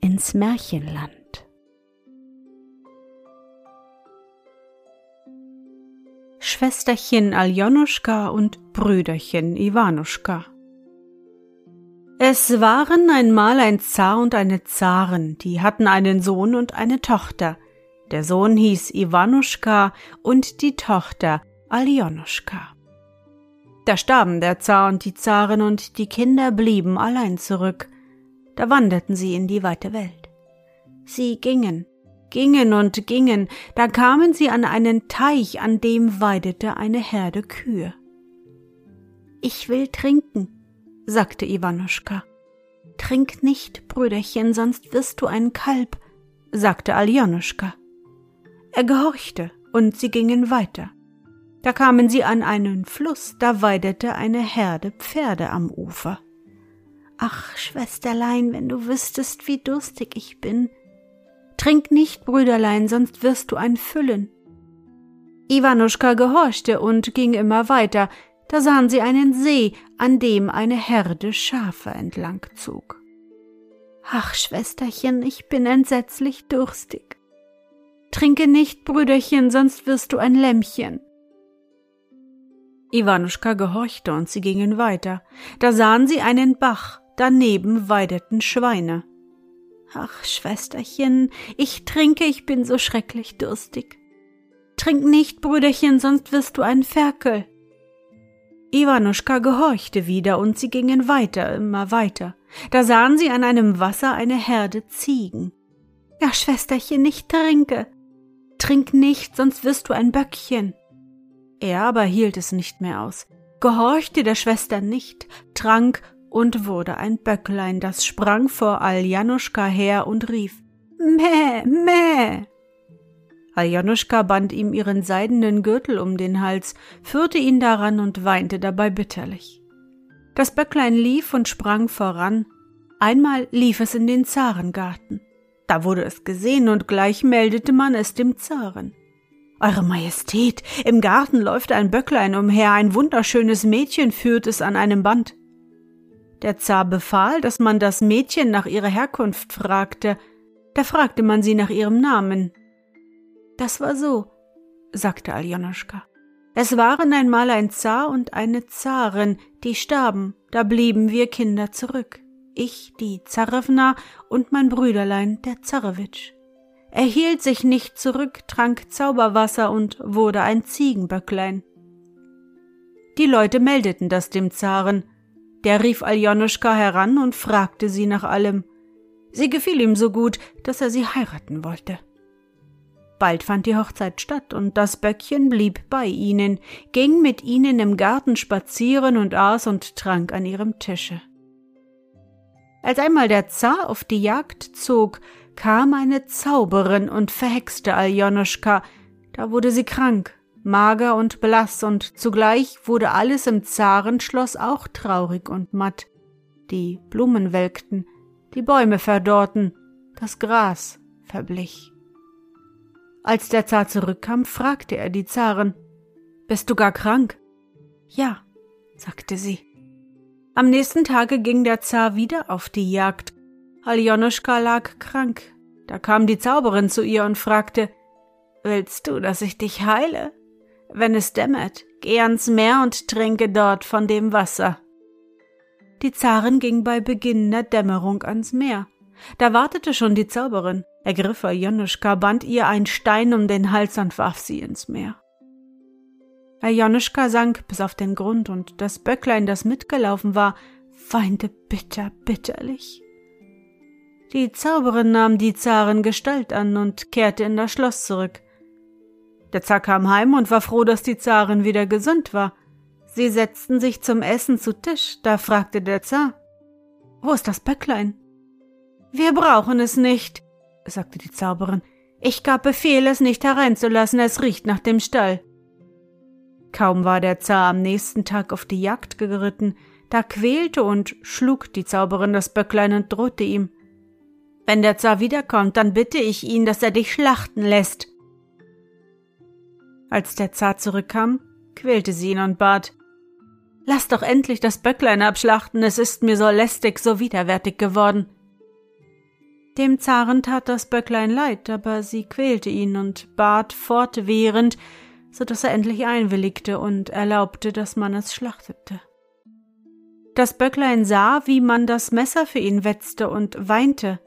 ins Märchenland. Schwesterchen Aljonuschka und Brüderchen Iwanuschka. Es waren einmal ein Zar und eine Zarin, die hatten einen Sohn und eine Tochter. Der Sohn hieß Iwanuschka und die Tochter Aljonuschka. Da starben der Zar und die Zarin und die Kinder blieben allein zurück da wanderten sie in die weite Welt. Sie gingen, gingen und gingen, da kamen sie an einen Teich, an dem weidete eine Herde Kühe. Ich will trinken, sagte Iwanuschka. Trink nicht, Brüderchen, sonst wirst du ein Kalb, sagte Aljonuschka. Er gehorchte, und sie gingen weiter. Da kamen sie an einen Fluss, da weidete eine Herde Pferde am Ufer. Ach, Schwesterlein, wenn du wüsstest, wie durstig ich bin. Trink nicht, Brüderlein, sonst wirst du ein Füllen. Iwanuschka gehorchte und ging immer weiter, da sahen sie einen See, an dem eine Herde Schafe entlang zog. Ach, Schwesterchen, ich bin entsetzlich durstig. Trinke nicht, Brüderchen, sonst wirst du ein Lämmchen. Iwanuschka gehorchte und sie gingen weiter. Da sahen sie einen Bach, daneben weideten Schweine. Ach, Schwesterchen, ich trinke, ich bin so schrecklich durstig. Trink nicht, Brüderchen, sonst wirst du ein Ferkel. Iwanuschka gehorchte wieder und sie gingen weiter, immer weiter. Da sahen sie an einem Wasser eine Herde Ziegen. Ja, Schwesterchen, ich trinke. Trink nicht, sonst wirst du ein Böckchen. Er aber hielt es nicht mehr aus, gehorchte der Schwester nicht, trank und wurde ein Böcklein, das sprang vor Aljanuschka her und rief Mäh, mäh. Aljanuschka band ihm ihren seidenen Gürtel um den Hals, führte ihn daran und weinte dabei bitterlich. Das Böcklein lief und sprang voran. Einmal lief es in den Zarengarten. Da wurde es gesehen und gleich meldete man es dem Zaren. Eure Majestät, im Garten läuft ein Böcklein umher, ein wunderschönes Mädchen führt es an einem Band. Der Zar befahl, dass man das Mädchen nach ihrer Herkunft fragte. Da fragte man sie nach ihrem Namen. Das war so, sagte Aljonoschka. Es waren einmal ein Zar und eine Zarin, die starben, da blieben wir Kinder zurück. Ich, die Zarewna und mein Brüderlein, der Zarewitsch. Er hielt sich nicht zurück, trank Zauberwasser und wurde ein Ziegenböcklein. Die Leute meldeten das dem Zaren, der rief Aljonuschka heran und fragte sie nach allem. Sie gefiel ihm so gut, dass er sie heiraten wollte. Bald fand die Hochzeit statt, und das Böckchen blieb bei ihnen, ging mit ihnen im Garten spazieren und aß und trank an ihrem Tische. Als einmal der Zar auf die Jagd zog, kam eine Zauberin und verhexte Aljonuschka, da wurde sie krank mager und blass, und zugleich wurde alles im Zarenschloss auch traurig und matt. Die Blumen welkten, die Bäume verdorrten, das Gras verblich. Als der Zar zurückkam, fragte er die Zaren, Bist du gar krank? Ja, sagte sie. Am nächsten Tage ging der Zar wieder auf die Jagd. Aljonuschka lag krank. Da kam die Zauberin zu ihr und fragte, Willst du, dass ich dich heile? Wenn es dämmert, geh ans Meer und trinke dort von dem Wasser. Die Zarin ging bei Beginn der Dämmerung ans Meer. Da wartete schon die Zauberin, ergriff Aljonuschka, band ihr einen Stein um den Hals und warf sie ins Meer. Aljonuschka sank bis auf den Grund und das Böcklein, das mitgelaufen war, weinte bitter, bitterlich. Die Zauberin nahm die Zarin Gestalt an und kehrte in das Schloss zurück. Der Zar kam heim und war froh, dass die Zarin wieder gesund war. Sie setzten sich zum Essen zu Tisch, da fragte der Zar, Wo ist das Böcklein? Wir brauchen es nicht, sagte die Zauberin. Ich gab Befehl, es nicht hereinzulassen, es riecht nach dem Stall. Kaum war der Zar am nächsten Tag auf die Jagd geritten, da quälte und schlug die Zauberin das Böcklein und drohte ihm. Wenn der Zar wiederkommt, dann bitte ich ihn, dass er dich schlachten lässt. Als der Zar zurückkam, quälte sie ihn und bat, Lass doch endlich das Böcklein abschlachten, es ist mir so lästig, so widerwärtig geworden. Dem Zaren tat das Böcklein leid, aber sie quälte ihn und bat fortwährend, so dass er endlich einwilligte und erlaubte, dass man es schlachtete. Das Böcklein sah, wie man das Messer für ihn wetzte und weinte.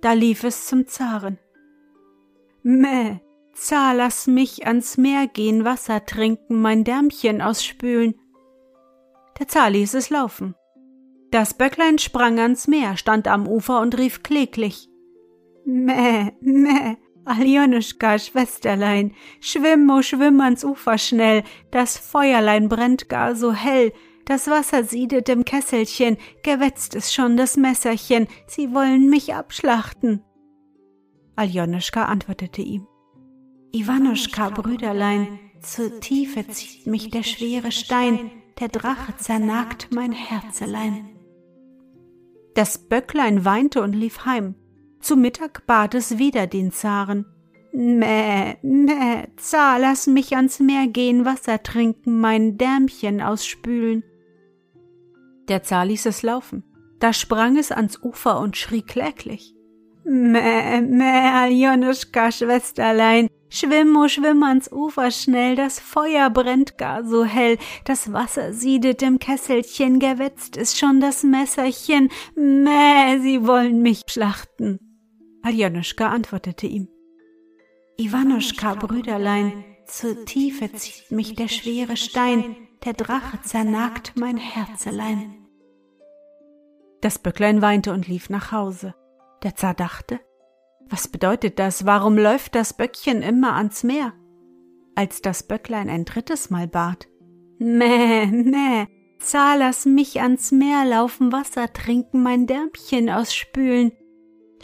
Da lief es zum Zaren. Mäh, Zar, lass mich ans Meer gehen, Wasser trinken, mein Därmchen ausspülen. Der Zar ließ es laufen. Das Böcklein sprang ans Meer, stand am Ufer und rief kläglich. Mäh, mäh, Aljonuschka, Schwesterlein, schwimm, oh schwimm ans Ufer schnell, das Feuerlein brennt gar so hell, das Wasser siedet im Kesselchen, gewetzt ist schon das Messerchen, sie wollen mich abschlachten. Aljonuschka antwortete ihm. Iwanuschka, Brüderlein, zur Tiefe zieht mich der schwere Stein, der Drache zernagt mein Herzelein. Das Böcklein weinte und lief heim. Zu Mittag bat es wieder den Zaren. Mäh, mäh, Zar, lass mich ans Meer gehen, Wasser trinken, mein Därmchen ausspülen. Der Zar ließ es laufen. Da sprang es ans Ufer und schrie kläglich. Mäh, mäh, Aljonuschka, Schwesterlein, Schwimm, oh schwimm ans Ufer schnell, das Feuer brennt gar so hell, das Wasser siedet im Kesselchen, gewetzt ist schon das Messerchen, mäh, sie wollen mich schlachten. Aljonuschka antwortete ihm. Iwanuschka, Brüderlein, zur Tiefe zieht mich der schwere Stein, der Drache zernagt mein Herzelein. Das Böcklein weinte und lief nach Hause. Der Zar dachte, was bedeutet das? Warum läuft das Böckchen immer ans Meer? Als das Böcklein ein drittes Mal bat. Mäh, mäh, Zar, lass mich ans Meer laufen, Wasser trinken, mein Därmchen ausspülen,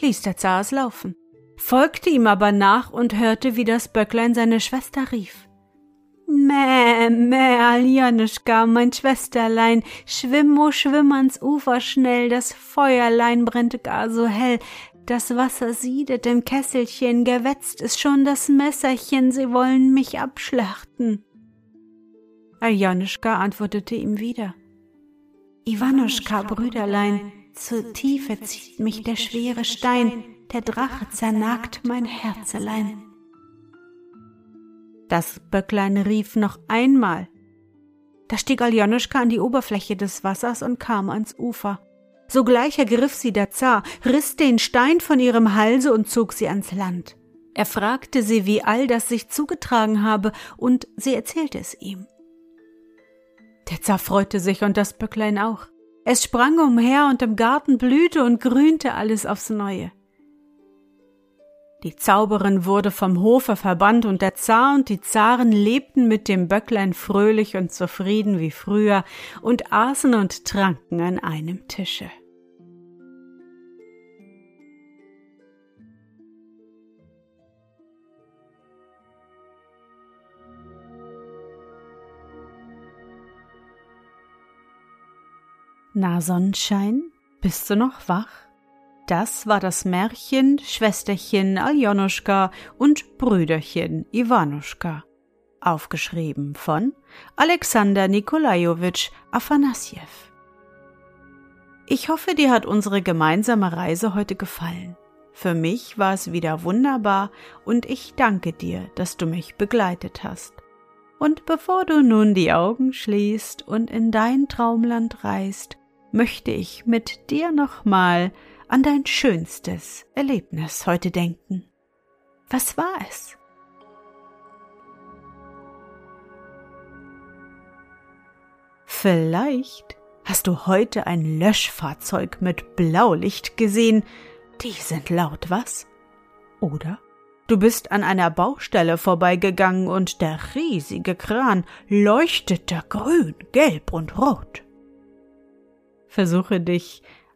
ließ der Zar es laufen, folgte ihm aber nach und hörte, wie das Böcklein seine Schwester rief. Mäh, mäh, Aljanuschka, mein Schwesterlein, schwimm, oh schwimm ans Ufer schnell, das Feuerlein brennt gar so hell, das Wasser siedet im Kesselchen, gewetzt ist schon das Messerchen, sie wollen mich abschlachten. Aljanischka antwortete ihm wieder. Iwanuschka, Brüderlein, zur Tiefe zieht mich der schwere Stein, der Drache zernagt mein Herzelein. Das Böcklein rief noch einmal. Da stieg Aljonischka an die Oberfläche des Wassers und kam ans Ufer. Sogleich ergriff sie der Zar, riss den Stein von ihrem Halse und zog sie ans Land. Er fragte sie, wie all das sich zugetragen habe, und sie erzählte es ihm. Der Zar freute sich und das Böcklein auch. Es sprang umher und im Garten blühte und grünte alles aufs Neue. Die Zauberin wurde vom Hofe verbannt und der Zar und die Zaren lebten mit dem Böcklein fröhlich und zufrieden wie früher und aßen und tranken an einem Tische. Na Sonnenschein, bist du noch wach? Das war das Märchen Schwesterchen Aljonuschka und Brüderchen Iwanuschka, aufgeschrieben von Alexander Nikolajowitsch Afanassjew. Ich hoffe, dir hat unsere gemeinsame Reise heute gefallen. Für mich war es wieder wunderbar und ich danke dir, dass du mich begleitet hast. Und bevor du nun die Augen schließt und in dein Traumland reist, möchte ich mit dir nochmal an dein schönstes Erlebnis heute denken. Was war es? Vielleicht hast du heute ein Löschfahrzeug mit Blaulicht gesehen. Die sind laut, was? Oder du bist an einer Baustelle vorbeigegangen und der riesige Kran leuchtete grün, gelb und rot. Versuche dich